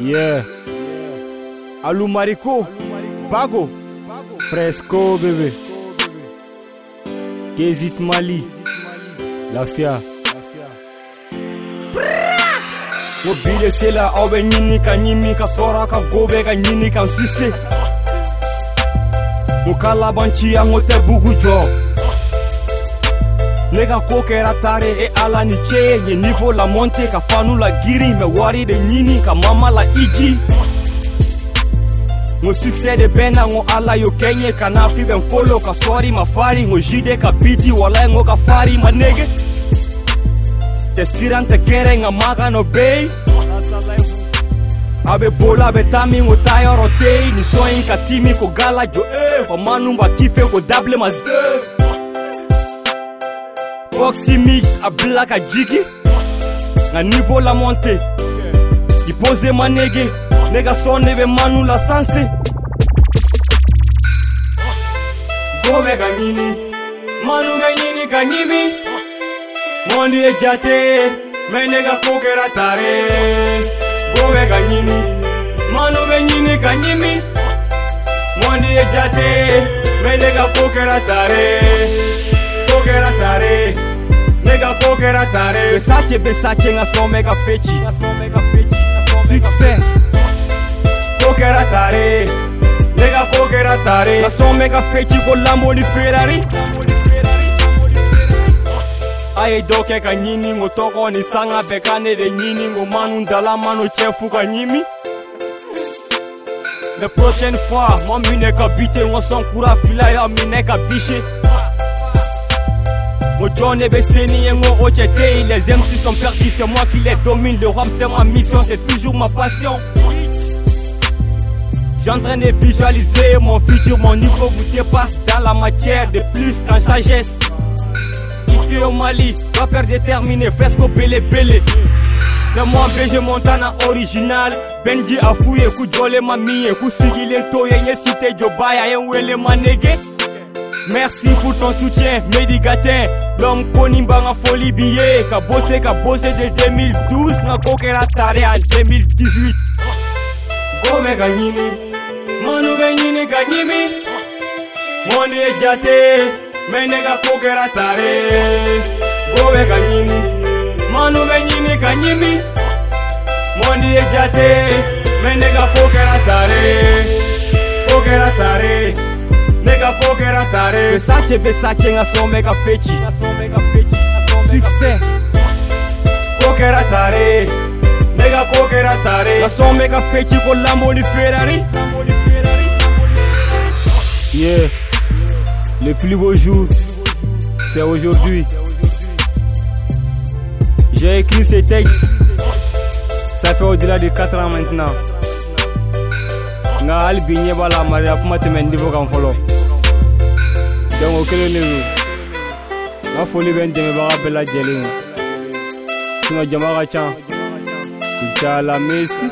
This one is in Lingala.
Yeah. alu mariko, Bago, Fresco bébé. Kézit Mali, Lafia. mobile sela aw bɛ ɲini ka ɲimi ka sɔrɔ ka go bɛ ka ɲini ka suse u ka laban ci bugu ne ka koo kɛra tare e ala ni ce ye nivo la mɔnte ka fanu la giri mɛ wari de ɲini ka mama la iji ngo suksɛ de bɛnna ngo ala yo kɛ ye ka na fi bɛn folo ka sɔri ma fari ngo jide ka biti walayi ngo ka fari ma nege tɛ siran tɛ kɛrɛ nka magano bei abe bola abe tami ngo ta yɔrɔ tei ni sɔn yi ka timi ko gala jo e wa manu ba kife ko dable ma zee Foxy Mix à Black à Jiggy Na niveau la montée Ipose manege Nega sonne eh be manu la sanse Gobe ganyini Manu ganyini kanyimi Mondi e jate Menega kokera tare Gobe ganyini Manu ganyini kanyimi Mondi e jate Menega kokera tare Kokera tare ndinga kokera dare besace besace ngasomeka fechi kokera dare ndinga kokera dare ngasomeka fechi ko lamboni ferari aidoke kanyini ngo tokoni sanga bekanere nyini ngo manu ndala manu chefu kanyimi the prochaine fois mamine kabite ngo sonkura filaya mine kabishe Mon John est baissé, mon OJT, les MC sont perdus c'est moi qui les domine. Le rap c'est ma mission, c'est toujours ma passion. J'entraîne en de visualiser mon futur, mon niveau vous dépasse dans la matière de plus qu'en sagesse. Ici au Mali, rappeur déterminé, fresco belé belé C'est moi BG Montana original Benji a y'a Kujole Mamiye, Y'a Toye, Yesite Jobaya, Yenwele Manege. Merci pour ton soutien, Médigatin. L'homme Konimba en folie billet. Ka bossé, ka bossé de 2012. N'a coqué la taré en 2018. Gome Gagnini. Manu Gagnini Gagnimi. Moni e jate, Mais ka coqué la taré. Gome Gagnini. Manu Gagnini Gagnimi. Moni e jate. kokera tare Versace Versace ngasomeka fechi Success kokera tare nega kokera tare ngasomeka fechi ko Lamborghini Ferrari Yeah Le plus beau jour c'est aujourd'hui J'ai écrit ces textes ça fait au-delà de 4 ans maintenant nga hali bi ɲɛ b'a la a kuma tɛmɛ niveau kan fɔlɔ Jango kelen de don n ka foli bɛ n dɛmɛbaga bɛɛ lajɛlen ye jama ka ca u caalamesi